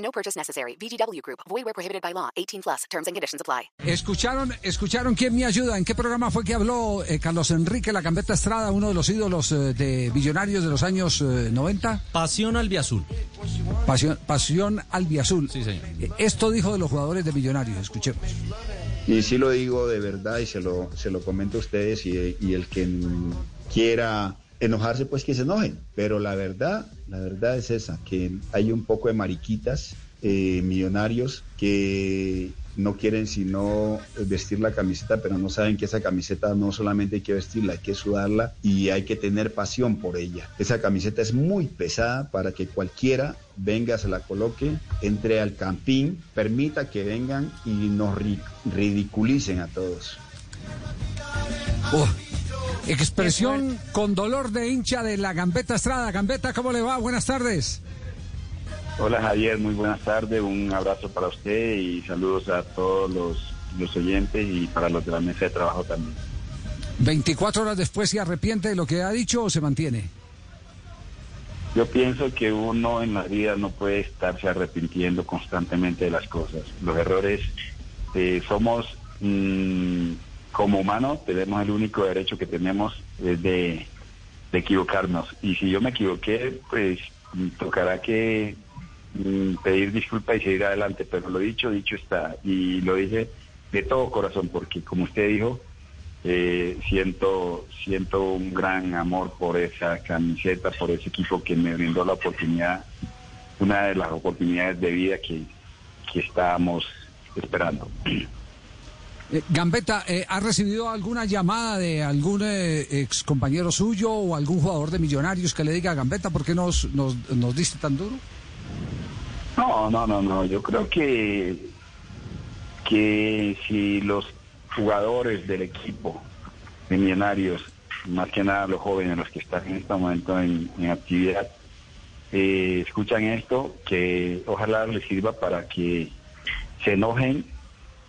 No purchase necessary. VGW Group. Void where prohibited by law. 18 plus. Terms and conditions apply. ¿Escucharon, ¿Escucharon quién me ayuda? ¿En qué programa fue que habló eh, Carlos Enrique La Gambetta Estrada, uno de los ídolos eh, de Millonarios de los años eh, 90? Pasión albiazul. Pasión, Pasión Albiazul. Sí, señor. Eh, Esto dijo de los jugadores de Millonarios. Escuchemos. Y sí lo digo de verdad y se lo, se lo comento a ustedes y, y el que quiera enojarse pues que se enojen. Pero la verdad, la verdad es esa, que hay un poco de mariquitas eh, millonarios que no quieren sino vestir la camiseta, pero no saben que esa camiseta no solamente hay que vestirla, hay que sudarla y hay que tener pasión por ella. Esa camiseta es muy pesada para que cualquiera venga, se la coloque, entre al campín, permita que vengan y nos ri- ridiculicen a todos. Expresión con dolor de hincha de La Gambetta Estrada. Gambetta, ¿cómo le va? Buenas tardes. Hola Javier, muy buenas tardes, un abrazo para usted y saludos a todos los, los oyentes y para los de la mesa de trabajo también. 24 horas después, ¿se arrepiente de lo que ha dicho o se mantiene? Yo pienso que uno en la vida no puede estarse arrepintiendo constantemente de las cosas. Los errores, eh, somos mm, como humanos, tenemos el único derecho que tenemos es de, equivocarnos. Y si yo me equivoqué, pues tocará que mm, pedir disculpas y seguir adelante. Pero lo dicho, dicho está. Y lo dije de todo corazón, porque como usted dijo, eh, siento siento un gran amor por esa camiseta, por ese equipo que me brindó la oportunidad, una de las oportunidades de vida que, que estábamos esperando. Eh, Gambetta, eh, ¿ha recibido alguna llamada de algún eh, ex compañero suyo o algún jugador de Millonarios que le diga, Gambetta, ¿por qué nos, nos, nos diste tan duro? No, no, no, no. Yo creo que que si los jugadores del equipo de Millonarios, más que nada los jóvenes, los que están en este momento en, en actividad, eh, escuchan esto, que ojalá les sirva para que se enojen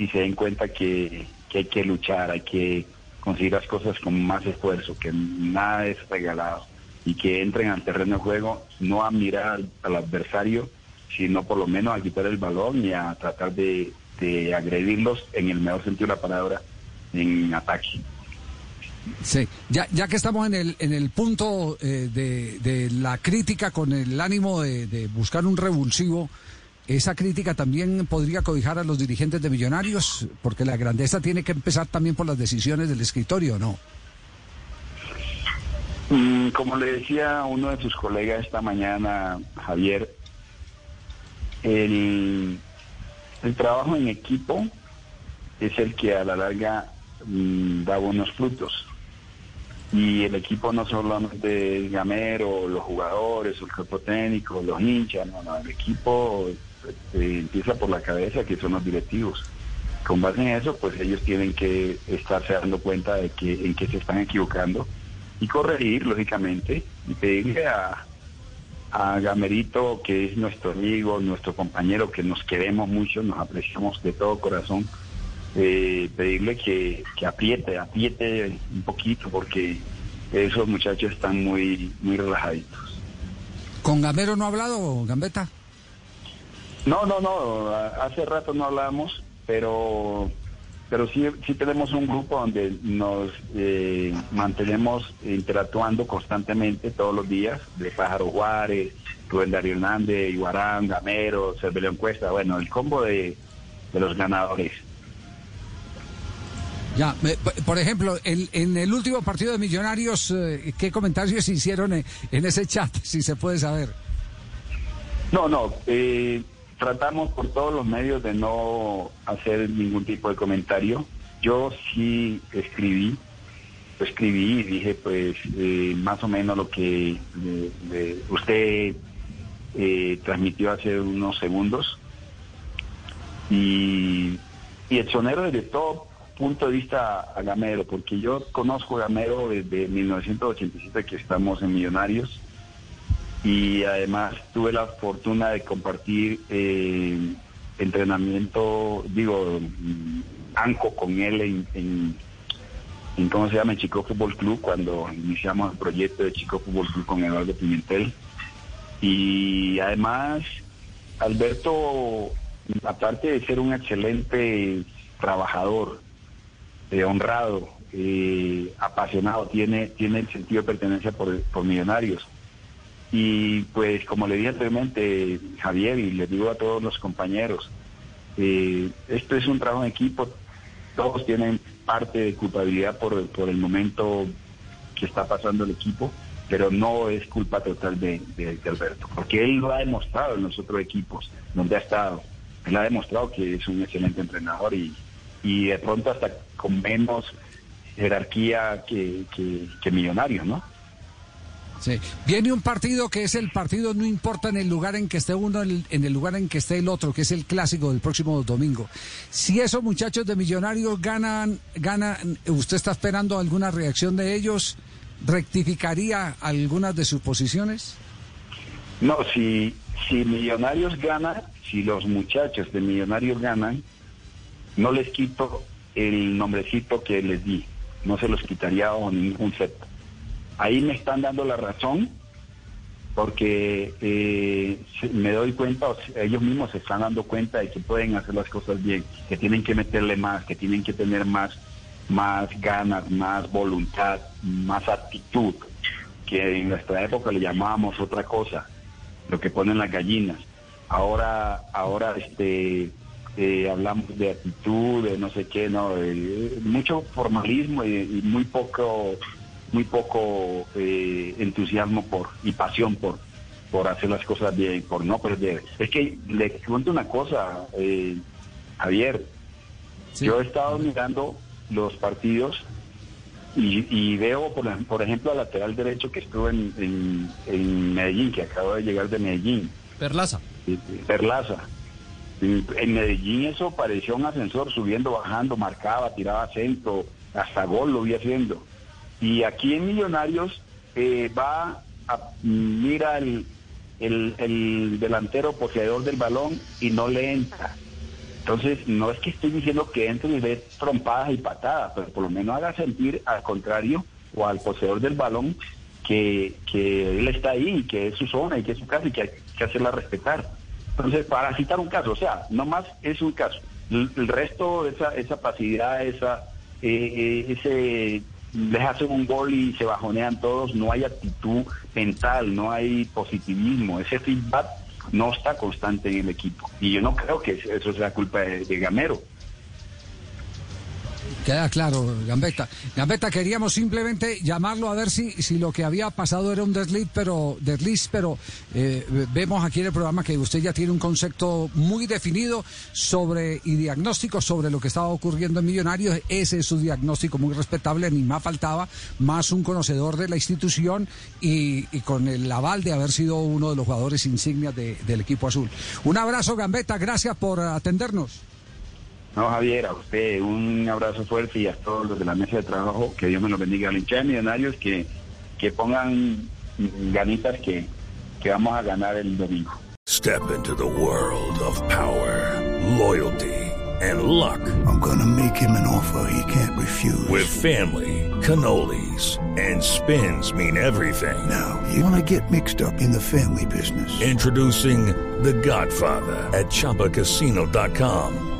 y se den cuenta que, hay que luchar, hay que conseguir las cosas con más esfuerzo, que nada es regalado y que entren al terreno de juego no a mirar al, adversario, sino por lo menos a quitar el balón y a tratar de, de agredirlos en el mejor sentido de la palabra en ataque. Sí, ya, ya que estamos en el, en el punto eh, de, de la crítica con el ánimo de buscar un revulsivo, esa crítica también podría cobijar a los dirigentes de Millonarios, porque la grandeza tiene que empezar también por las decisiones del escritorio, ¿no? Mm, Como le decía uno de sus colegas esta mañana, Javier, el, el trabajo en equipo es el que a la larga mm, da buenos frutos. Y el equipo no solamente es Gamero, los jugadores, el cuerpo técnico, los hinchas, no, no, el equipo empieza por la cabeza, que son los directivos. Con base en eso, pues ellos tienen que estarse dando cuenta de que en qué se están equivocando y corregir, lógicamente, y pedirle a, a Gamerito, que es nuestro amigo, nuestro compañero, que nos queremos mucho, nos apreciamos de todo corazón, eh, pedirle que, que apriete, apriete un poquito, porque esos muchachos están muy, muy relajaditos. ¿Con Gamero no ha hablado, Gambetta? No, no, no, hace rato no hablamos, pero pero sí, sí tenemos un grupo donde nos eh, mantenemos interactuando constantemente todos los días, de Pájaro Juárez, Rubén Darío Hernández, Iguarán, Gamero, Cervelio Encuesta, bueno, el combo de, de los ganadores. Ya, me- por ejemplo, en, en el último partido de Millonarios, eh, ¿qué comentarios se hicieron en, en ese chat, si se puede saber? No, no, eh, tratamos por todos los medios de no hacer ningún tipo de comentario. Yo sí escribí, escribí y dije pues eh, más o menos lo que usted eh, transmitió hace unos segundos. Y, y exonero desde todo punto de vista a Gamero, porque yo conozco a Gamero desde 1987 que estamos en Millonarios y además tuve la fortuna de compartir eh, entrenamiento, digo, mm, anco con él en, ¿cómo se llama? En Chico Fútbol Club, cuando iniciamos el proyecto de Chico Fútbol Club con Eduardo Pimentel. Y además, Alberto, aparte de ser un excelente trabajador, eh, honrado, eh, apasionado, tiene, tiene el sentido de pertenencia por, por millonarios. Y pues como le dije anteriormente, Javier, y le digo a todos los compañeros, eh, esto es un trabajo en equipo, todos tienen parte de culpabilidad por, por el momento que está pasando el equipo, pero no es culpa total de, Alberto, porque él lo ha demostrado en los otros equipos donde ha estado. Él ha demostrado que es un excelente entrenador y, y de pronto hasta con menos jerarquía que, que, que millonario, ¿no? Sí. Viene un partido que es el partido, no importa en el lugar en que esté uno, en el, lugar en que esté el otro, que es el clásico del próximo domingo. Si esos muchachos de Millonarios ganan, ganan, ¿usted está esperando alguna reacción de ellos? ¿Rectificaría algunas de sus posiciones? No, si, si Millonarios gana, si los muchachos de Millonarios ganan, no les quito el nombrecito que les di, no se los quitaría o ningún set. Ahí me están dando la razón porque eh, me doy cuenta, ellos mismos se están dando cuenta de que pueden hacer las cosas bien, que tienen que meterle más, que tienen que tener más, más ganas, más voluntad, más actitud, que en nuestra época le llamábamos otra cosa, lo que ponen las gallinas. Ahora, ahora este eh, hablamos de actitud, de no sé qué, no, eh, mucho formalismo y, muy poco, muy poco eh, entusiasmo por y pasión por por hacer las cosas bien, por no perder. Es que le cuento una cosa, eh, Javier, sí. yo he estado mirando los partidos y, y veo, por, por, ejemplo, al lateral derecho que estuvo en, en, en Medellín, que acaba de llegar de Medellín. Perlaza. Perlaza en Medellín eso parecía un ascensor, subiendo, bajando, marcaba, tiraba centro, hasta gol lo vi haciendo. Y aquí en Millonarios eh, va, a, mira el, el, el, delantero poseedor del balón y no le entra. Entonces, no es que estoy diciendo que entre y dé trompadas y patadas, pero por lo menos haga sentir al contrario o al poseedor del balón que, que él está ahí, que es su zona y que es su casa y que hay que hacerla respetar. Entonces, para citar un caso, o sea, no más es un caso. El, resto, esa, esa pasividad, esa, eh, ese, les hacen un gol y se bajonean todos, no hay actitud mental, no hay positivismo, ese feedback no está constante en el equipo. Y yo no creo que eso sea culpa de, de Gamero. Queda claro, Gambetta. Gambetta, queríamos simplemente llamarlo a ver si, si lo que había pasado era un desliz, pero, desliz, pero eh, vemos aquí en el programa que usted ya tiene un concepto muy definido sobre y diagnóstico sobre lo que estaba ocurriendo en Millonarios. Ese es su diagnóstico muy respetable, ni más faltaba, más un conocedor de la institución y, con el aval de haber sido uno de los jugadores insignias de, del equipo azul. Un abrazo, Gambetta, gracias por atendernos. No, Javier, a usted un abrazo fuerte y a todos los de la mesa de trabajo, que Dios me lo bendiga. A la hinchada de millonarios que, que pongan ganitas que, que vamos a ganar el domingo. Step into the world of power, loyalty, and luck. I'm gonna make him an offer he can't refuse. With family, cannolis, and spins mean everything. Now, you wanna get mixed up in the family business. Introducing The Godfather at ChumbaCasino.com.